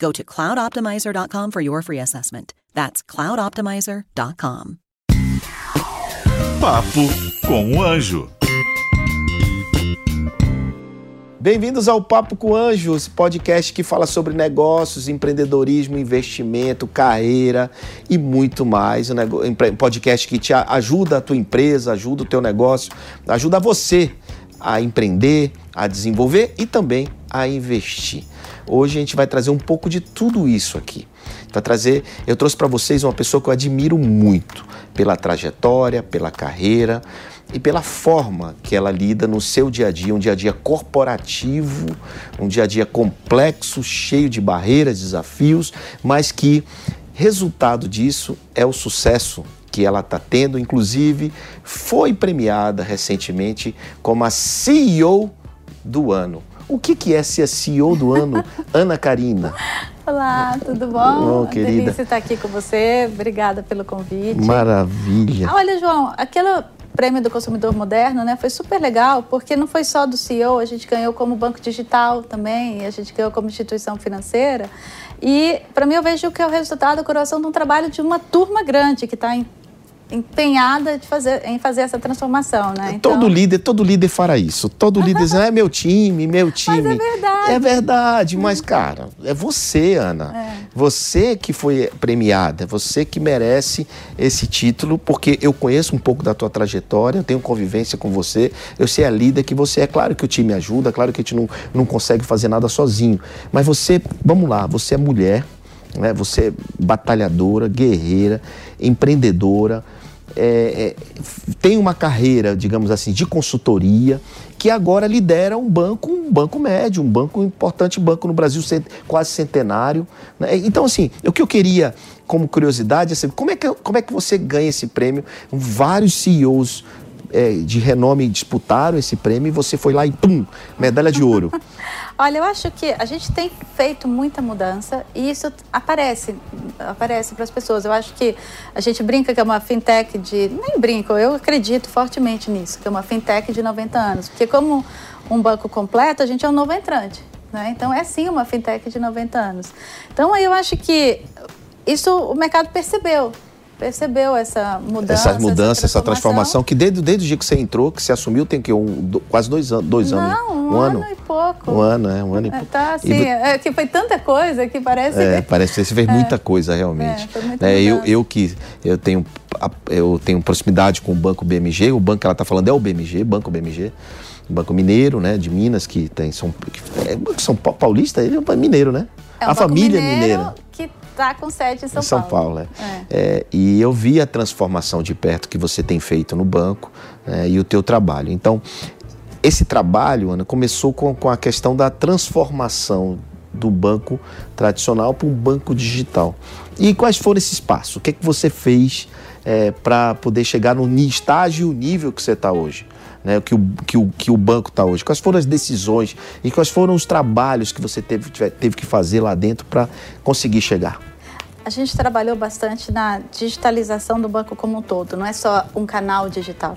Go to cloudoptimizer.com for your free assessment. That's cloudoptimizer.com. Papo com o Anjo. Bem-vindos ao Papo com Anjos, podcast que fala sobre negócios, empreendedorismo, investimento, carreira e muito mais. Um podcast que te ajuda a tua empresa, ajuda o teu negócio, ajuda você a empreender, a desenvolver e também a investir. Hoje a gente vai trazer um pouco de tudo isso aqui. Para trazer, eu trouxe para vocês uma pessoa que eu admiro muito pela trajetória, pela carreira e pela forma que ela lida no seu dia a dia, um dia a dia corporativo, um dia a dia complexo, cheio de barreiras, desafios, mas que resultado disso é o sucesso que ela está tendo, inclusive foi premiada recentemente como a CEO do ano. O que, que é ser a CEO do ano, Ana Karina? Olá, tudo bom? Oh, querida. Delícia estar aqui com você. Obrigada pelo convite. Maravilha. Olha, João, aquele prêmio do consumidor moderno, né, foi super legal, porque não foi só do CEO, a gente ganhou como banco digital também, a gente ganhou como instituição financeira. E para mim eu vejo que é o resultado da coração de um trabalho de uma turma grande que está em empenhada de fazer, em fazer essa transformação, né? Então... Todo líder, todo líder fará isso. Todo líder diz, é meu time, meu time. Mas é verdade. É verdade, mas cara, é você, Ana. É. Você que foi premiada, você que merece esse título, porque eu conheço um pouco da tua trajetória, eu tenho convivência com você, eu sei a líder que você é. Claro que o time ajuda, claro que a gente não, não consegue fazer nada sozinho, mas você, vamos lá, você é mulher, né? você é batalhadora, guerreira, empreendedora, é, é, tem uma carreira, digamos assim, de consultoria, que agora lidera um banco, um banco médio, um banco importante banco no Brasil, quase centenário. Né? Então, assim, o que eu queria, como curiosidade, é saber como é que, como é que você ganha esse prêmio? Vários CEOs é, de renome disputaram esse prêmio e você foi lá e pum, medalha de ouro. Olha, eu acho que a gente tem feito muita mudança e isso aparece, aparece para as pessoas. Eu acho que a gente brinca que é uma fintech de. Nem brinco, eu acredito fortemente nisso, que é uma fintech de 90 anos. Porque, como um banco completo, a gente é um novo entrante. Né? Então, é sim uma fintech de 90 anos. Então, eu acho que isso o mercado percebeu percebeu essa mudança. Essa mudança, essa transformação, essa transformação que desde, desde o dia que você entrou, que você assumiu, tem que um, do, quase dois, an dois Não, anos. Não, um, um ano, ano, e pouco. Um ano, é, um ano e pouco. Tá, assim, e, é, que foi tanta coisa que parece. É, parece que você fez é. muita coisa realmente. É, é, eu, eu que eu tenho, eu tenho proximidade com o Banco BMG, o banco que ela está falando é o BMG, Banco BMG. Banco Mineiro, né, de Minas, que tem São, que é, São Paulista, ele é mineiro, né? É um a família mineiro mineira. Que está com sede em São, em São Paulo. Paulo é. É. É, e eu vi a transformação de perto que você tem feito no banco né, e o teu trabalho. Então, esse trabalho, Ana, começou com, com a questão da transformação do banco tradicional para um banco digital. E quais foram esses passos? O que, é que você fez é, para poder chegar no estágio e o nível que você está hoje? Né, que, o, que, o, que o banco está hoje? Quais foram as decisões e quais foram os trabalhos que você teve, teve que fazer lá dentro para conseguir chegar? A gente trabalhou bastante na digitalização do banco como um todo, não é só um canal digital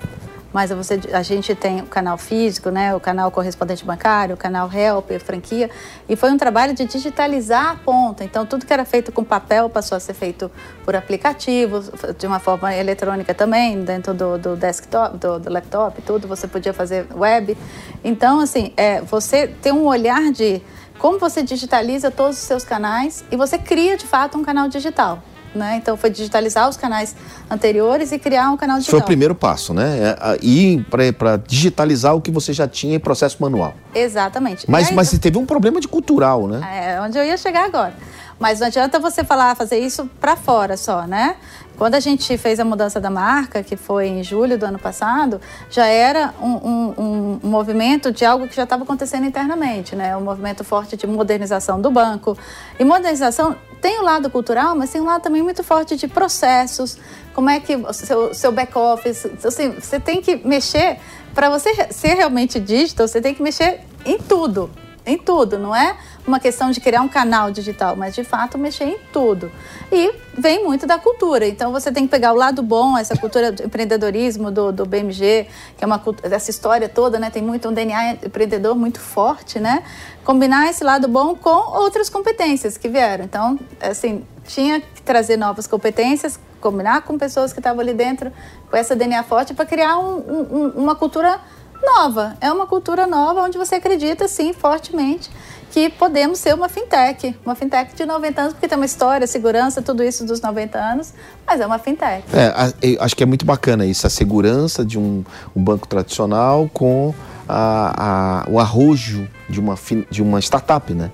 mas você, a gente tem o canal físico, né, o canal correspondente bancário, o canal Help, franquia, e foi um trabalho de digitalizar a ponta. Então, tudo que era feito com papel passou a ser feito por aplicativo, de uma forma eletrônica também, dentro do, do desktop, do, do, laptop, tudo, você podia fazer web. Então, assim, é, você tem um olhar de como você digitaliza todos os seus canais e você cria, de fato, um canal digital. né? Então foi digitalizar os canais anteriores e criar um canal digital. Foi o primeiro passo, né? É, ir para digitalizar o que você já tinha em processo manual. Exatamente. Mas, aí, mas teve um problema de cultural, né? É onde eu ia chegar agora. Mas não adianta você falar, fazer isso para fora só, né? Quando a gente fez a mudança da marca, que foi em julho do ano passado, já era um, um, um movimento de algo que já estava acontecendo internamente, né? Um movimento forte de modernização do banco. E modernização tem o lado cultural, mas tem um lado também muito forte de processos. Como é que o seu, seu back-office... Assim, você tem que mexer... Para você ser realmente digital, você tem que mexer em tudo. Em tudo, não é? uma questão de criar um canal digital, mas de fato mexer em tudo. E vem muito da cultura. Então você tem que pegar o lado bom, essa cultura do empreendedorismo do, do BMG, que é uma essa história toda, né? Tem muito um DNA empreendedor muito forte, né? Combinar esse lado bom com outras competências que vieram. Então, assim, tinha que trazer novas competências, combinar com pessoas que estavam ali dentro com essa DNA forte para criar um, um, uma cultura nova. É uma cultura nova onde você acredita, sim, fortemente que podemos ser uma fintech, uma fintech de 90 anos, porque tem uma história, segurança, tudo isso dos 90 anos, mas é uma fintech. É, acho que é muito bacana isso, a segurança de um, um banco tradicional com a, a, o arrojo de uma, de uma startup, né?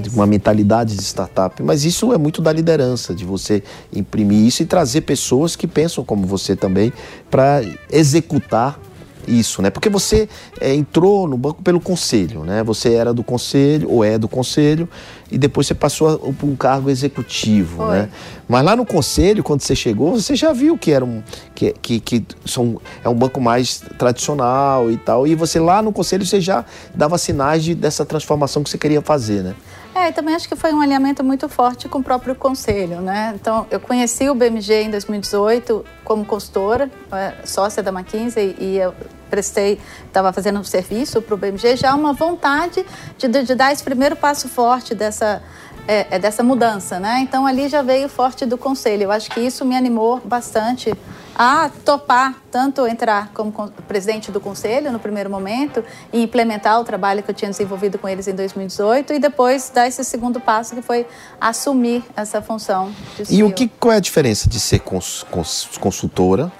De uma mentalidade de startup. Mas isso é muito da liderança, de você imprimir isso e trazer pessoas que pensam como você também para executar isso, né? Porque você é, entrou no banco pelo conselho, né? Você era do conselho ou é do conselho e depois você passou para um cargo executivo, Foi. né? Mas lá no conselho, quando você chegou, você já viu que era um que, que, que são, é um banco mais tradicional e tal. E você lá no conselho você já dava sinais de, dessa transformação que você queria fazer, né? É, também acho que foi um alinhamento muito forte com o próprio conselho, né? Então, eu conheci o BMG em 2018 como consultora, é, sócia da McKinsey, e eu prestei, estava fazendo um serviço para o BMG, já uma vontade de, de, dar esse primeiro passo forte dessa, é, é, dessa mudança, né? Então, ali já veio forte do conselho. Eu acho que isso me animou bastante a topar tanto entrar como presidente do conselho no primeiro momento e implementar o trabalho que eu tinha desenvolvido com eles em 2018 e depois dar esse segundo passo que foi assumir essa função. e o que qual é a diferença de ser cons, cons, consultora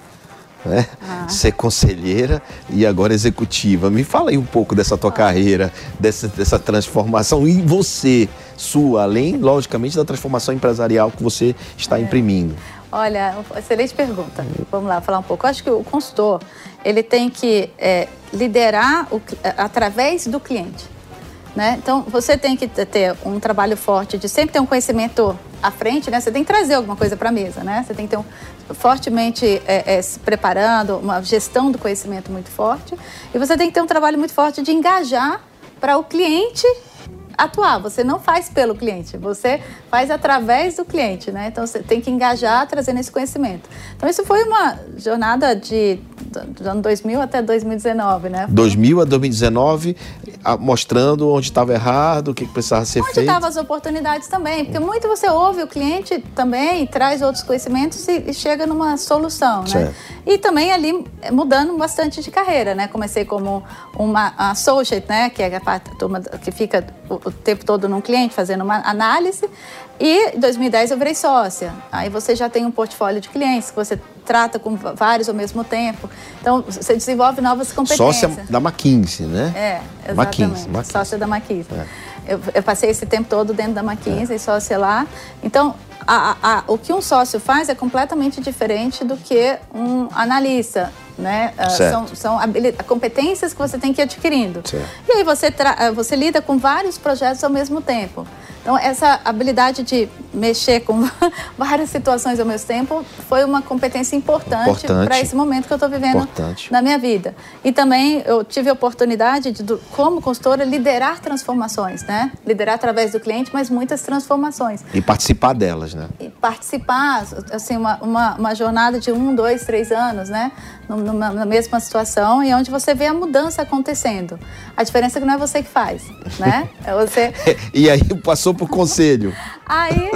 né? Ah. ser conselheira e agora executiva. Me fala aí um pouco dessa tua ah. carreira, dessa, dessa transformação e você, sua, além, logicamente, da transformação empresarial que você está é. imprimindo. Olha, excelente pergunta. Vamos lá falar um pouco. Eu acho que o consultor ele tem que é, liderar o, é, através do cliente. Né? Então, você tem que ter um trabalho forte de sempre ter um conhecimento à frente, né? Você tem que trazer alguma coisa para a mesa, né? Você tem que ter um, fortemente é, é, se preparando, uma gestão do conhecimento muito forte. E você tem que ter um trabalho muito forte de engajar para o cliente atuar. Você não faz pelo cliente, você faz através do cliente, né? Então você tem que engajar trazendo esse conhecimento. Então isso foi uma jornada de do ano 2000 até 2019, né? 2000 a 2019, mostrando onde estava errado, o que precisava ser onde feito. Onde estavam as oportunidades também, porque muito você ouve o cliente também, traz outros conhecimentos e, e chega numa solução, né? Certo. E também ali mudando bastante de carreira, né? Comecei como uma associate, né? Que é a parte turma que fica o, o tempo todo num cliente fazendo uma análise. E em 2010 eu virei sócia. Aí você já tem um portfólio de clientes que você trata com vários ao mesmo tempo. Então você desenvolve novas competências. Sócia da McKinsey, né? É, exatamente. McKinsey, McKinsey. Sócia da McKinsey. É. Eu, eu, passei esse tempo todo dentro da McKinsey, é. sócia lá. Então, a, a, o que um sócio faz é completamente diferente do que um analista. Né? Uh, são são competências que você tem que ir adquirindo. Certo. E aí você, você lida com vários projetos ao mesmo tempo. Então, essa habilidade de mexer com várias situações ao mesmo tempo foi uma competência importante, para esse momento que eu estou vivendo importante. na minha vida. E também eu tive a oportunidade de, como consultora, liderar transformações, né? Liderar através do cliente, mas muitas transformações. E participar delas, né? E participar, assim, uma, uma, uma jornada de um, dois, três anos, né? Numa, na mesma situação e onde você vê a mudança acontecendo. A diferença é que não é você que faz, né? É você... e aí passou para o conselho. Aí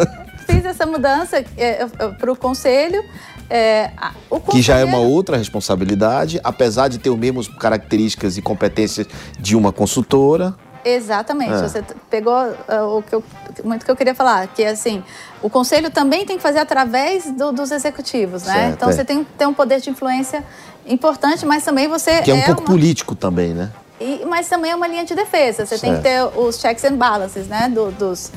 fiz essa mudança é, para o conselho. É, o que já é uma outra responsabilidade, apesar de ter as mesmas características e competências de uma consultora. Exatamente. É. Você pegou uh, o que eu muito que eu queria falar, que é assim, o conselho também tem que fazer através do, dos executivos, né? Certo, então é. você tem que ter um poder de influência importante, mas também você Que é um pouco uma- político também, né? e- mas também é uma linha de defesa. Você tem que ter os checks and balances, né? do- dos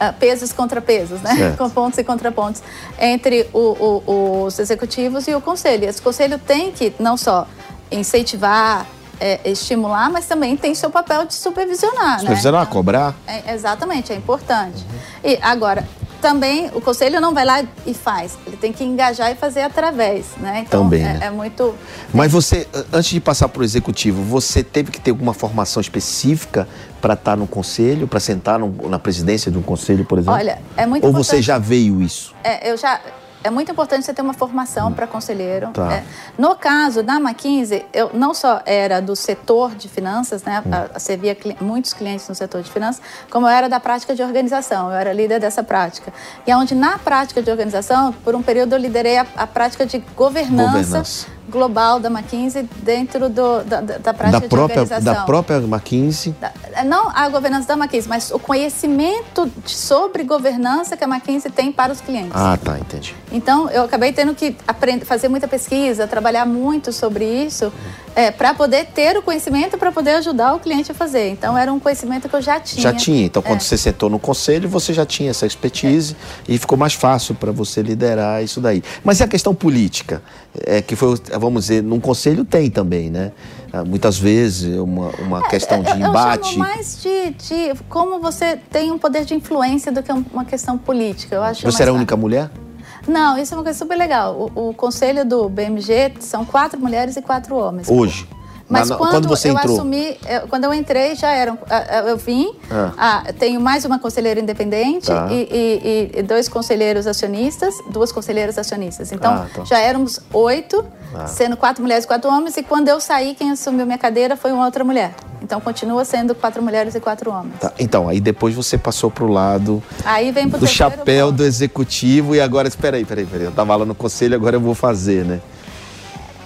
ah, pesos contra pesos, né? Certo. Com pontos e contrapontos entre o- o- os executivos e o conselho. Esse conselho tem que não só incentivar, eh, estimular, mas também tem seu papel de supervisionar, né? Supervisionar, Então, cobrar. é, exatamente, é importante. E agora, também o conselho não vai lá e faz, ele tem que engajar e fazer através, né? Então Também, é, né? é muito. Mas você, antes de passar para o executivo, você teve que ter alguma formação específica para estar no conselho, para sentar no- na presidência de um conselho, por exemplo? Olha, é muito Ou você importante- já veio isso? É, eu já. É muito importante você ter uma formação para conselheiro. Tá. É, no caso da McKinsey, eu não só era do setor de finanças, né? A, a servia cli- muitos clientes no setor de finanças, como eu era da prática de organização. Eu era líder dessa prática. E onde na prática de organização, por um período eu liderei a, a prática de governança, Governança. Global da McKinsey dentro do, da, da, prática Da de própria, organização. da própria McKinsey? Da- Não a governança da McKinsey, mas o conhecimento de- sobre governança que a McKinsey tem para os clientes. Ah, tá, entendi. Então, eu acabei tendo que aprender, fazer muita pesquisa, trabalhar muito sobre isso, para poder ter o conhecimento para poder ajudar o cliente a fazer. Então, era um conhecimento que eu já tinha. Já tinha. Então, quando É. você sentou no conselho, você já tinha essa expertise e ficou mais fácil para você liderar isso daí. Mas e a questão política? É, que foi, vamos dizer, num conselho tem também, né? Ah, Muitas vezes uma, uma questão de É, Eu- Eu embate. chamo mais de, de como você tem um poder de influência do que um- uma questão política. Eu acho Você era a única mulher? Não, isso é uma coisa super legal. O, o conselho do BMG são quatro mulheres e quatro homens. Hoje? Mas quando, quando você eu entrou? assumi, eu- quando eu entrei, já eram. Eu vim, Ah. ah, tenho mais uma conselheira independente Tá. e, e- e- e dois conselheiros acionistas, duas conselheiras acionistas. Então, Ah, tá. já éramos oito, Ah. sendo quatro mulheres e quatro homens, e quando eu saí, quem assumiu minha cadeira foi uma outra mulher. Então, continua sendo quatro mulheres e quatro homens. Tá, Então, aí depois você passou pro lado Aí vem pro do chapéu ponto. do executivo e agora, espera aí, peraí, peraí. Eu tava lá no conselho, agora eu vou fazer, né?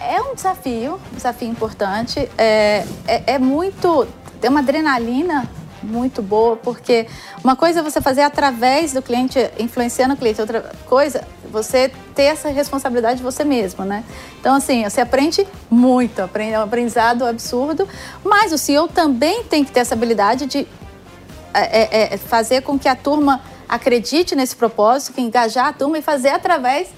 É um desafio, um desafio importante. É, é, é muito. Tem uma adrenalina muito boa, porque uma coisa é você fazer através do cliente, influenciando o cliente, outra coisa, você ter essa responsabilidade de você mesmo, né? Então, assim, você aprende muito, aprende, é um aprendizado absurdo, mas o CEO também tem que ter essa habilidade de é, é, é, fazer com que a turma acredite nesse propósito, que engajar a turma e fazer através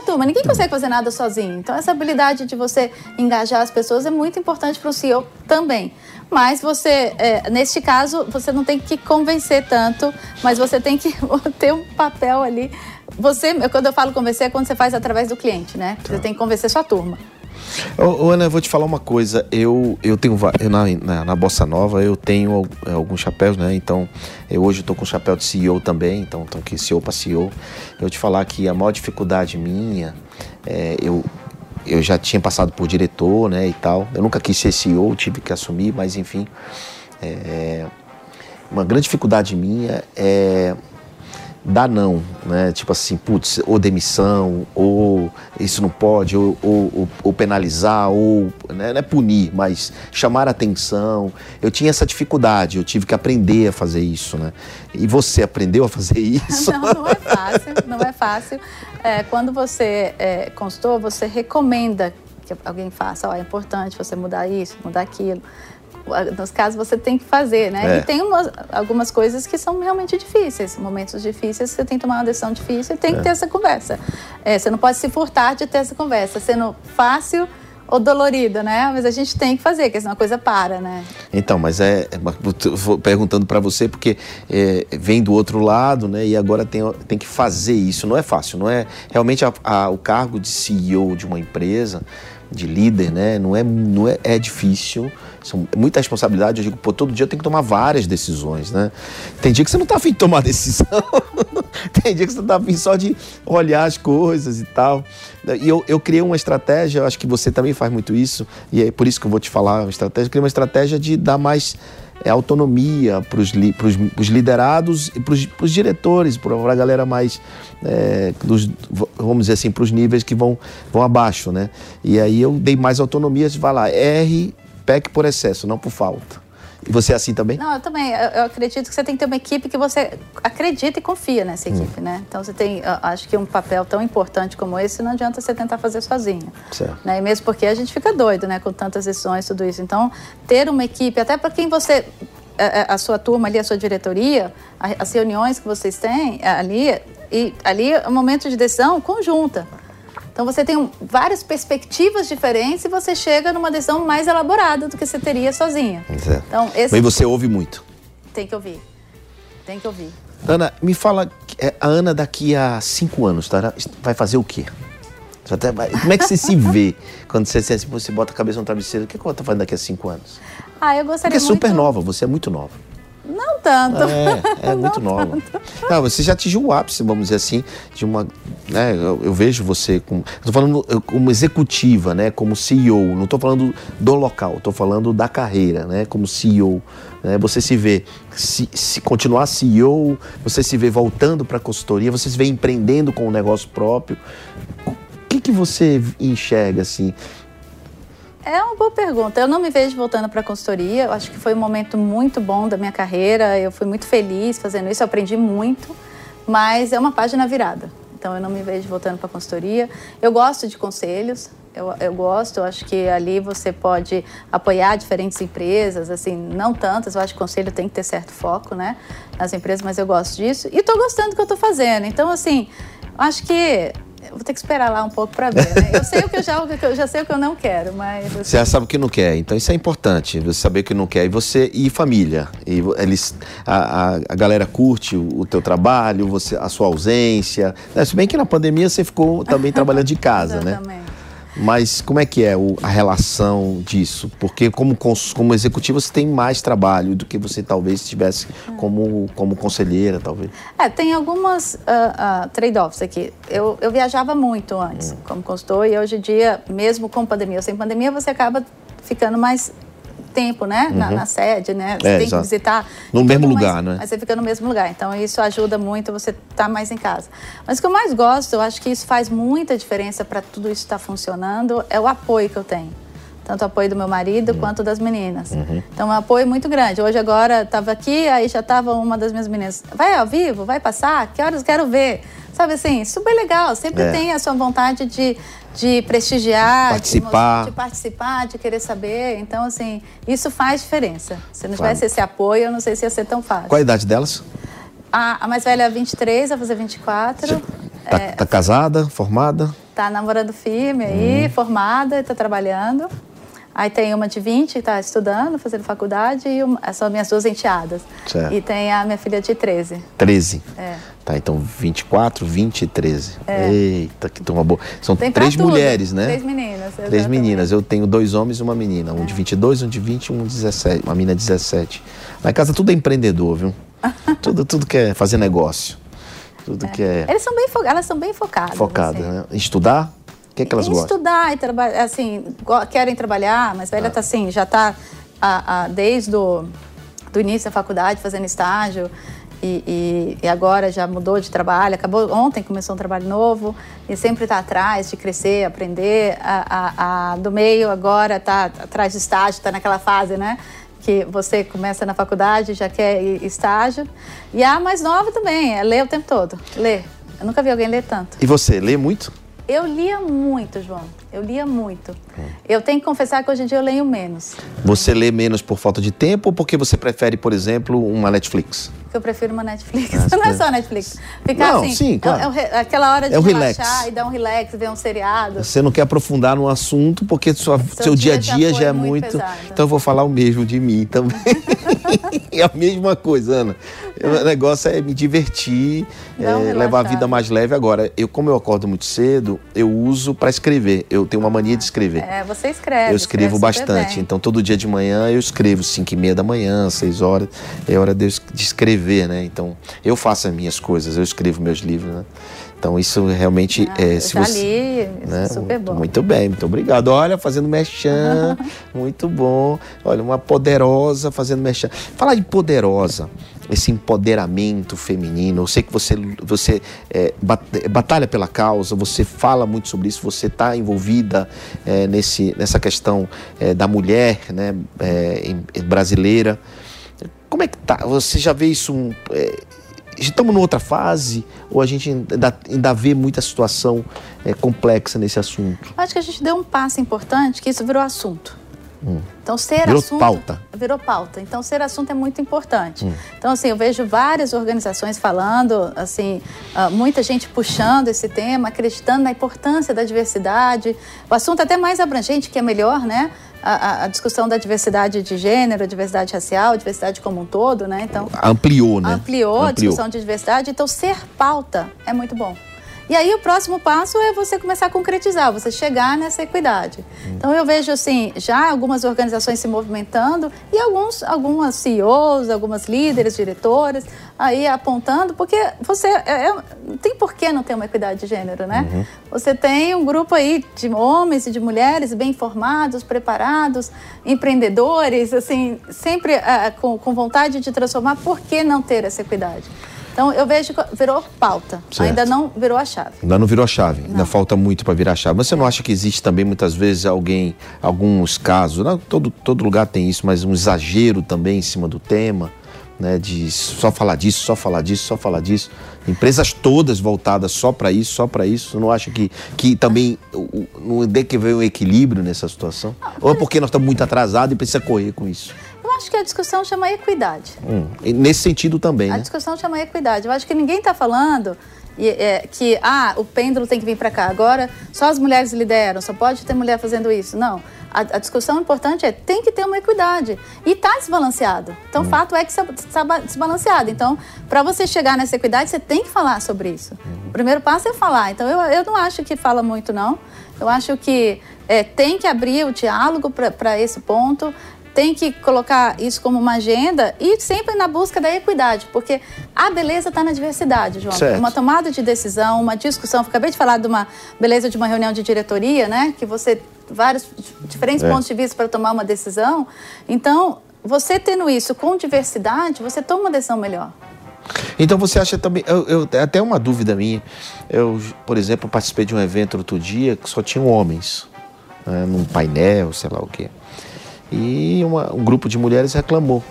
da turma. Ninguém consegue fazer nada sozinho. Então, essa habilidade de você engajar as pessoas é muito importante para o CEO também. Mas você, é, neste caso, você não tem que convencer tanto, mas você tem que ter um papel ali. Você, quando eu falo convencer, é quando você faz através do cliente, né? Você tem que convencer sua turma. Ô, Ana, eu vou te falar uma coisa. Eu, eu tenho eu, na, na, na Bossa Nova eu tenho é, alguns chapéus, né? Então, eu hoje estou com chapéu de CEO também, então estou aqui CEO para CEO. Eu te falar que a maior dificuldade minha, é, eu, eu já tinha passado por diretor, né? E tal. Eu nunca quis ser CEO, tive que assumir, mas enfim. É, uma grande dificuldade minha é dar não, né? Tipo assim, putz, ou demissão, ou isso não pode, ou, ou- ou- penalizar, ou né? não é punir, mas chamar atenção. Eu tinha essa dificuldade, eu tive que aprender a fazer isso, né? E você aprendeu a fazer isso? Não, não é fácil, não é fácil. É, quando você é consultor, você recomenda que alguém faça, ó, é importante você mudar isso, mudar aquilo. Nos casos você tem que fazer, né? É. E tem umas- algumas coisas que são realmente difíceis, momentos difíceis, você tem que tomar uma decisão difícil e tem que ter essa conversa. É, você não pode se furtar de ter essa conversa, sendo fácil ou dolorido, né? Mas a gente tem que fazer, porque senão a coisa para, né? Então, mas é. é vou perguntando para você porque é, vem do outro lado, né? E agora tem, tem que fazer isso. Não é fácil, não é? Realmente a- a- o cargo de CEO de uma empresa, de líder, né? Não é, não é, é difícil. São muita responsabilidade. Eu digo, pô, todo dia eu tenho que tomar várias decisões, né? Tem dia que você não tá afim de tomar decisão. tem dia que você tá afim só de olhar as coisas e tal. E eu, eu criei uma estratégia, eu acho que você também faz muito isso, e é por isso que eu vou te falar uma estratégia. Eu criei uma estratégia de dar mais é, autonomia para os li, pros- pros liderados e para os diretores, para a galera mais, é, dos, vamos dizer assim, para os níveis que vão, vão abaixo, né? E aí eu dei mais autonomia, vai lá, R, PEC por excesso, não por falta. E você é assim também? Não, eu também. Eu, eu acredito que você tem que ter uma equipe que você acredita e confia nessa equipe, hum. né? Então você tem, acho que um papel tão importante como esse não adianta você tentar fazer sozinho. Certo. Né? E mesmo porque a gente fica doido, né? Com tantas decisões, tudo isso. Então, ter uma equipe, até para quem você a, a, sua turma ali, a sua diretoria, as reuniões que vocês têm ali, e ali é um momento de decisão conjunta. Então você tem várias perspectivas diferentes e você chega numa decisão mais elaborada do que você teria sozinha. Certo. Então, esse... Mas você ouve muito. Tem que ouvir. Tem que ouvir. Ana, me fala, é, a Ana daqui a cinco anos tá, vai fazer o quê? Como é que você se vê quando você, você bota a cabeça no travesseiro? O que, é que eu vou fazendo daqui a cinco anos? Ah, eu gostaria Porque é super nova, você é muito nova. Tanto. É, é muito nova. Não, você já atingiu o ápice, vamos dizer assim, de uma. Né, eu, eu vejo você como. Estou falando como executiva, né? Como CEO. Não estou falando do local, estou falando da carreira, né? Como CEO. Né, você se vê, se, se continuar CEO, você se vê voltando para a consultoria, você se vê empreendendo com um negócio próprio. O que, que você enxerga assim? É uma boa pergunta. Eu não me vejo voltando para a consultoria. Eu acho que foi um momento muito bom da minha carreira. Eu fui muito feliz fazendo isso, eu aprendi muito, mas é uma página virada. Então eu não me vejo voltando para a consultoria. Eu gosto de conselhos. Eu, eu gosto, eu acho que ali você pode apoiar diferentes empresas, assim, não tantas, eu acho que o conselho tem que ter certo foco, né, nas empresas, mas eu gosto disso. E estou gostando do que eu estou fazendo. Então, assim, acho que vou ter que esperar lá um pouco para ver. Né? Eu sei o que eu já, eu já sei o que eu não quero, mas assim... você já sabe o que não quer. Então isso é importante, você saber o que não quer. E você e família, e eles a, a, a galera curte o, o, teu trabalho, você a sua ausência. Né? Se bem que na pandemia você ficou também trabalhando de casa, né? Mas como é que é o, a relação disso? Porque como, como executivo você tem mais trabalho do que você talvez tivesse como, como conselheira, talvez. É, tem algumas uh, uh, trade-offs aqui. Eu, eu viajava muito antes hum. como consultor e hoje em dia, mesmo com pandemia ou sem pandemia, você acaba ficando mais tempo, né? Uhum. Na, na, sede, né? Você é, tem exato. que visitar. No mesmo lugar, né? Mas você fica no mesmo lugar. Então isso ajuda muito você estar tá mais em casa. Mas o que eu mais gosto, eu acho que isso faz muita diferença para tudo isso estar tá funcionando, é o apoio que eu tenho. Tanto o apoio do meu marido uhum. quanto das meninas. Uhum. Então, é um apoio muito grande. Hoje, agora, estava aqui, aí já estava uma das minhas meninas. Vai ao vivo? Vai passar? Que horas quero ver? Sabe assim, super legal. Sempre é. tem a sua vontade de de prestigiar, participar. De, de, participar, de querer saber. Então, assim, isso faz diferença. Se não tivesse esse apoio, eu não sei se ia ser tão fácil. Qual a idade delas? A, a mais velha é 23, vai fazer 24. Está é, tá casada, formada? Está namorando firme aí, hum. formada, está trabalhando. Aí tem uma de 20 que está estudando, fazendo faculdade, e uma, são minhas duas enteadas. Certo. E tem a minha filha de 13. 13? É. Tá, então 24, 20 e 13. É. Eita, que turma boa. São três tudo. mulheres, né? Três meninas. Exatamente. Três meninas. Eu tenho dois homens e uma menina. Um é. de 22, um de 20 e um de 17. Uma menina de 17. Na casa tudo é empreendedor, viu? tudo, tudo quer fazer negócio. Tudo é. que é. Eles são bem fo... Elas são bem focadas. Focadas, assim. né? Estudar? O que, é que elas gostam? Estudar e trabalhar, assim, querem trabalhar, mas velha ah. tá assim, já tá a, a, desde o do início da faculdade fazendo estágio e, e, e, agora já mudou de trabalho, acabou ontem começou um trabalho novo e sempre está atrás de crescer, aprender. A, a, a do meio agora está atrás de estágio, está naquela fase, né? Que você começa na faculdade, já quer estágio. E a mais nova também, é ler o tempo todo, ler. Eu nunca vi alguém ler tanto. E você, lê muito? Eu lia muito, João. Eu lia muito. Hum. Eu tenho que confessar que hoje em dia eu leio menos. Você lê menos por falta de tempo ou porque você prefere, por exemplo, uma Netflix? eu prefiro uma Netflix. Ah, não é só Netflix. Ficar não, assim, sim, claro. é, é, aquela hora de é relaxar relax. e dar um relax, ver um seriado. Você não quer aprofundar no assunto porque sua, seu, seu, dia a dia, já, já é muito. muito então eu vou falar o mesmo de mim também. é a mesma coisa, Ana. O negócio é me divertir, é, levar a vida mais leve. Agora, eu como eu acordo muito cedo, eu uso para escrever. Eu tenho uma mania de escrever. É, você escreve. Eu escrevo bastante. Então, todo dia de manhã eu escrevo 5 e meia da manhã, 6 horas. É hora de escrever, né? Então, eu faço as minhas coisas, eu escrevo meus livros, né? Então isso realmente ah, é. Se você, li, né? super bom. Muito bem, muito obrigado. Olha, fazendo mechan, muito bom. Olha, uma poderosa fazendo mechan. Falar de poderosa, esse empoderamento feminino. Eu sei que você, você é, batalha pela causa, você fala muito sobre isso, você está envolvida é, nesse, nessa questão é, da mulher né, é, brasileira. Como é que tá? Você já vê isso? Estamos em outra fase ou a gente ainda, ainda vê muita situação é, complexa nesse assunto? Acho que a gente deu um passo importante, que isso virou assunto. Hum. Então, ser virou assunto. pauta. Virou pauta. Então, ser assunto é muito importante. Hum. Então, assim, eu vejo várias organizações falando, assim, uh, muita gente puxando esse tema, acreditando na importância da diversidade. O assunto é até mais abrangente, que é melhor, né? A, a, discussão da diversidade de gênero, diversidade racial, diversidade como um todo, né? Então ampliou, né? Ampliou, ampliou. a discussão de diversidade. Então ser pauta é muito bom. E aí o próximo passo é você começar a concretizar, você chegar nessa equidade. Então eu vejo assim, já algumas organizações se movimentando e alguns, algumas CEOs, algumas líderes, diretoras aí apontando, porque você é, é, tem por que não ter uma equidade de gênero, né? Uhum. Você tem um grupo aí de homens e de mulheres bem formados, preparados, empreendedores, assim, sempre uh, com, com vontade de transformar, por que não ter essa equidade? Então eu vejo que virou pauta, certo. ainda não virou a chave. Ainda não virou a chave, não. ainda falta muito para virar a chave. Mas você não acha que existe também muitas vezes alguém, alguns casos, não, todo, todo lugar tem isso, mas um exagero também em cima do tema? Né, de só falar disso, só falar disso, só falar disso. Empresas todas voltadas só para isso, só para isso. Não acha que, que também não tem que haver um equilíbrio nessa situação? Ou é porque nós estamos muito atrasados e precisa correr com isso? Acho que a discussão chama equidade. Hum, nesse sentido também. A né? discussão chama equidade. Eu acho que ninguém está falando é, que ah, o pêndulo tem que vir para cá. Agora só as mulheres lideram, só pode ter mulher fazendo isso. Não. A, a discussão importante é tem que ter uma equidade. E está desbalanceado. Então, hum. o fato é que está desbalanceado. Então, para você chegar nessa equidade, você tem que falar sobre isso. Hum. O primeiro passo é falar. Então, eu, eu não acho que fala muito, não. Eu acho que é, tem que abrir o diálogo para esse ponto tem que colocar isso como uma agenda e sempre na busca da equidade, porque a beleza está na diversidade, João. Certo. Uma tomada de decisão, uma discussão. Eu acabei de falar de uma beleza de uma reunião de diretoria, né? Que você vários diferentes é. pontos de vista para tomar uma decisão. Então, você tendo isso com diversidade, você toma uma decisão melhor. Então você acha também, eu, eu, até uma dúvida minha, eu, por exemplo, participei de um evento outro dia que só tinham homens, né, num painel, sei lá o quê. E uma, um grupo de mulheres reclamou.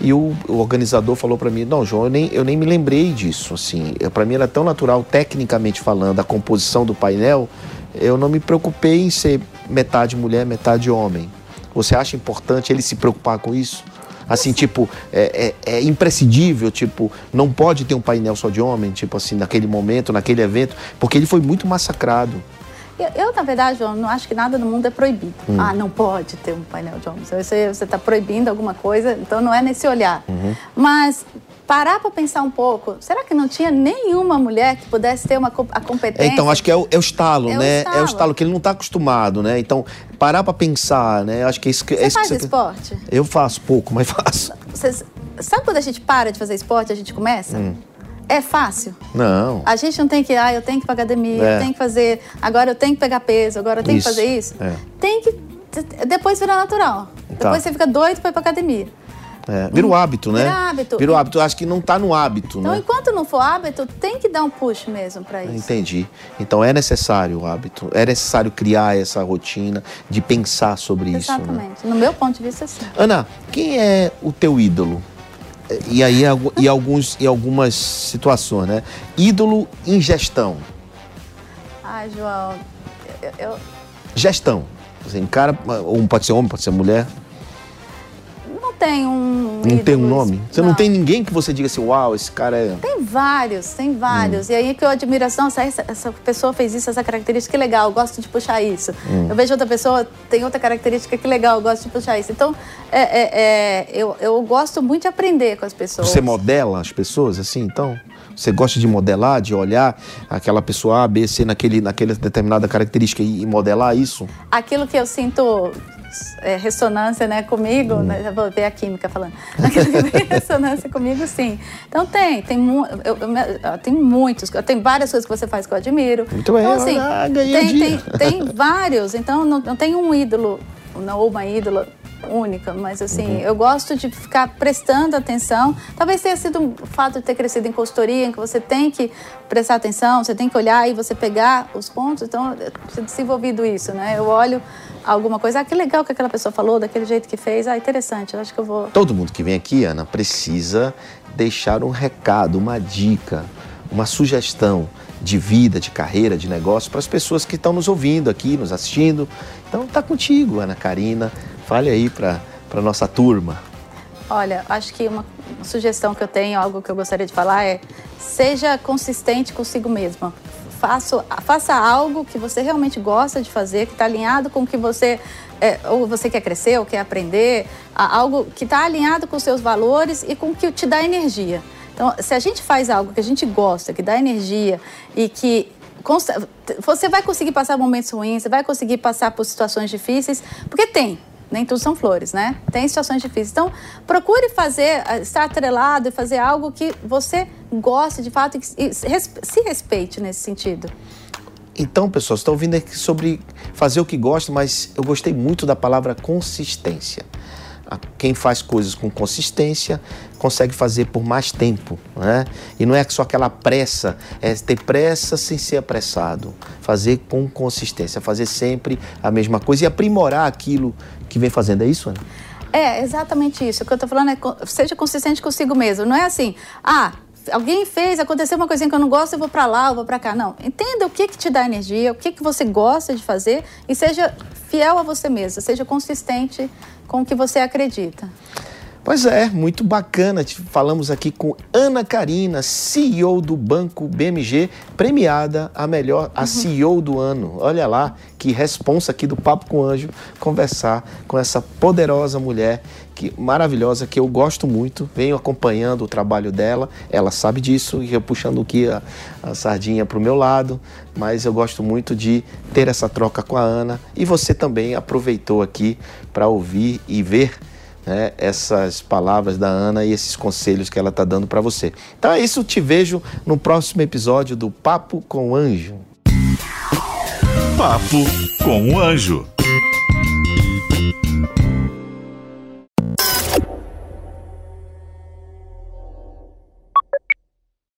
E o, o organizador falou para mim: Não, João, eu nem, eu nem me lembrei disso. Assim, para mim era tão natural, tecnicamente falando, a composição do painel, eu não me preocupei em ser metade mulher, metade homem. Você acha importante ele se preocupar com isso? Assim, tipo, é, é, é, imprescindível, tipo, não pode ter um painel só de homem, tipo assim, naquele momento, naquele evento, porque ele foi muito massacrado. Eu, eu, na verdade, João, não acho que nada no mundo é proibido. Hum. Ah, não pode ter um painel de homens. Você está proibindo alguma coisa, então não é nesse olhar. Uhum. Mas parar para pensar um pouco, será que não tinha nenhuma mulher que pudesse ter uma, a competência? É, então, acho que é o, é o estalo, é né? O estalo. É o estalo que ele não está acostumado, né? Então, parar para pensar, né? Acho que é isso que... Você é faz que você... esporte? Eu faço pouco, mas faço. Sabe quando a gente para de fazer esporte, a gente começa? Hum. É fácil? Não. A gente não tem que, ah, eu tenho que ir pra academia, é. eu tenho que fazer, agora eu tenho que pegar peso, agora eu tenho isso. que fazer isso. É. Tem que. Depois vira natural. Tá. Depois você fica doido pra ir pra academia. É, vira o hábito, né? Vira hábito. Vira o hábito. Acho que não está no hábito, então, né? enquanto não for hábito, tem que dar um push mesmo para isso. Entendi. Então é necessário o hábito. É necessário criar essa rotina de pensar sobre Exatamente. isso. Né? Exatamente. Né? No meu ponto de vista, sim. Ana, quem é o teu ídolo? E aí e alguns e algumas situações, né? Ídolo em gestão. Ai, João, eu, eu... gestão. Assim, cara, ou pode ser homem, pode ser mulher tem um. Não tem um nome? Você não. não. tem ninguém que você diga assim, uau, esse cara é. Tem vários, tem vários. Hum. E aí que eu admiração, essa, essa pessoa fez isso, essa característica, que legal, eu gosto de puxar isso. Hum. Eu vejo outra pessoa, tem outra característica, que legal, eu gosto de puxar isso. Então, é, é, é, eu, eu gosto muito de aprender com as pessoas. Você modela as pessoas assim, então? Você gosta de modelar, de olhar aquela pessoa A, B, C naquele, naquela determinada característica e modelar isso? Aquilo que eu sinto é, ressonância né, comigo, hum. né, vou ver a química falando, ressonância comigo, sim. Então tem, tem, mu eu, eu, tem muitos, tem várias coisas que você faz que eu admiro. Muito bem, então, assim, ah, tem, tem, tem, vários, então não, não tem um ídolo não, ou uma ídola única, mas assim, uhum. eu gosto de ficar prestando atenção. Talvez tenha sido o fato de ter crescido em consultoria, em que você tem que prestar atenção, você tem que olhar e você pegar os pontos. Então, eu tenho desenvolvido isso, né? Eu olho alguma coisa, ah, que legal que aquela pessoa falou, daquele jeito que fez, ah, interessante, eu acho que eu vou. Todo mundo que vem aqui, Ana, precisa deixar um recado, uma dica, uma sugestão de vida, de carreira, de negócio para as pessoas que estão nos ouvindo aqui, nos assistindo. Então tá contigo, Ana Karina. Fale aí para a nossa turma. Olha, acho que uma sugestão que eu tenho, algo que eu gostaria de falar é seja consistente consigo mesma. Faça, faça algo que você realmente gosta de fazer, que está alinhado com o que você é, ou você quer crescer, ou quer aprender, algo que está alinhado com os seus valores e com o que te dá energia. Então, se a gente faz algo que a gente gosta, que dá energia e que você vai conseguir passar momentos ruins, você vai conseguir passar por situações difíceis, porque tem, nem tudo são flores, né? Tem situações difíceis. Então, procure fazer, estar atrelado e fazer algo que você goste de fato e se respeite nesse sentido. Então, pessoal, estou ouvindo aqui sobre fazer o que gosta, mas eu gostei muito da palavra consistência. Quem faz coisas com consistência consegue fazer por mais tempo, né? E não é só aquela pressa, é ter pressa sem ser apressado. Fazer com consistência, fazer sempre a mesma coisa e aprimorar aquilo que vem fazendo. É isso, Ana? É, exatamente isso. O que eu estou falando é seja consistente consigo mesmo. Não é assim, ah, alguém fez, aconteceu uma coisinha que eu não gosto, eu vou para lá, eu vou para cá. Não. Entenda o que, que te dá energia, o que, que você gosta de fazer e seja fiel a você mesmo, seja consistente com o que você acredita. Pois é, muito bacana. Falamos aqui com Ana Karina, CEO do Banco BMG, premiada a melhor, a uhum. CEO do ano. Olha lá, que responsa aqui do Papo com Anjo, conversar com essa poderosa mulher que maravilhosa que eu gosto muito, venho acompanhando o trabalho dela, ela sabe disso e eu puxando aqui a, a sardinha para o meu lado, mas eu gosto muito de ter essa troca com a Ana e você também aproveitou aqui para ouvir e ver né, essas palavras da Ana e esses conselhos que ela está dando para você. Então é isso, te vejo no próximo episódio do Papo com o Anjo. Papo com o Anjo.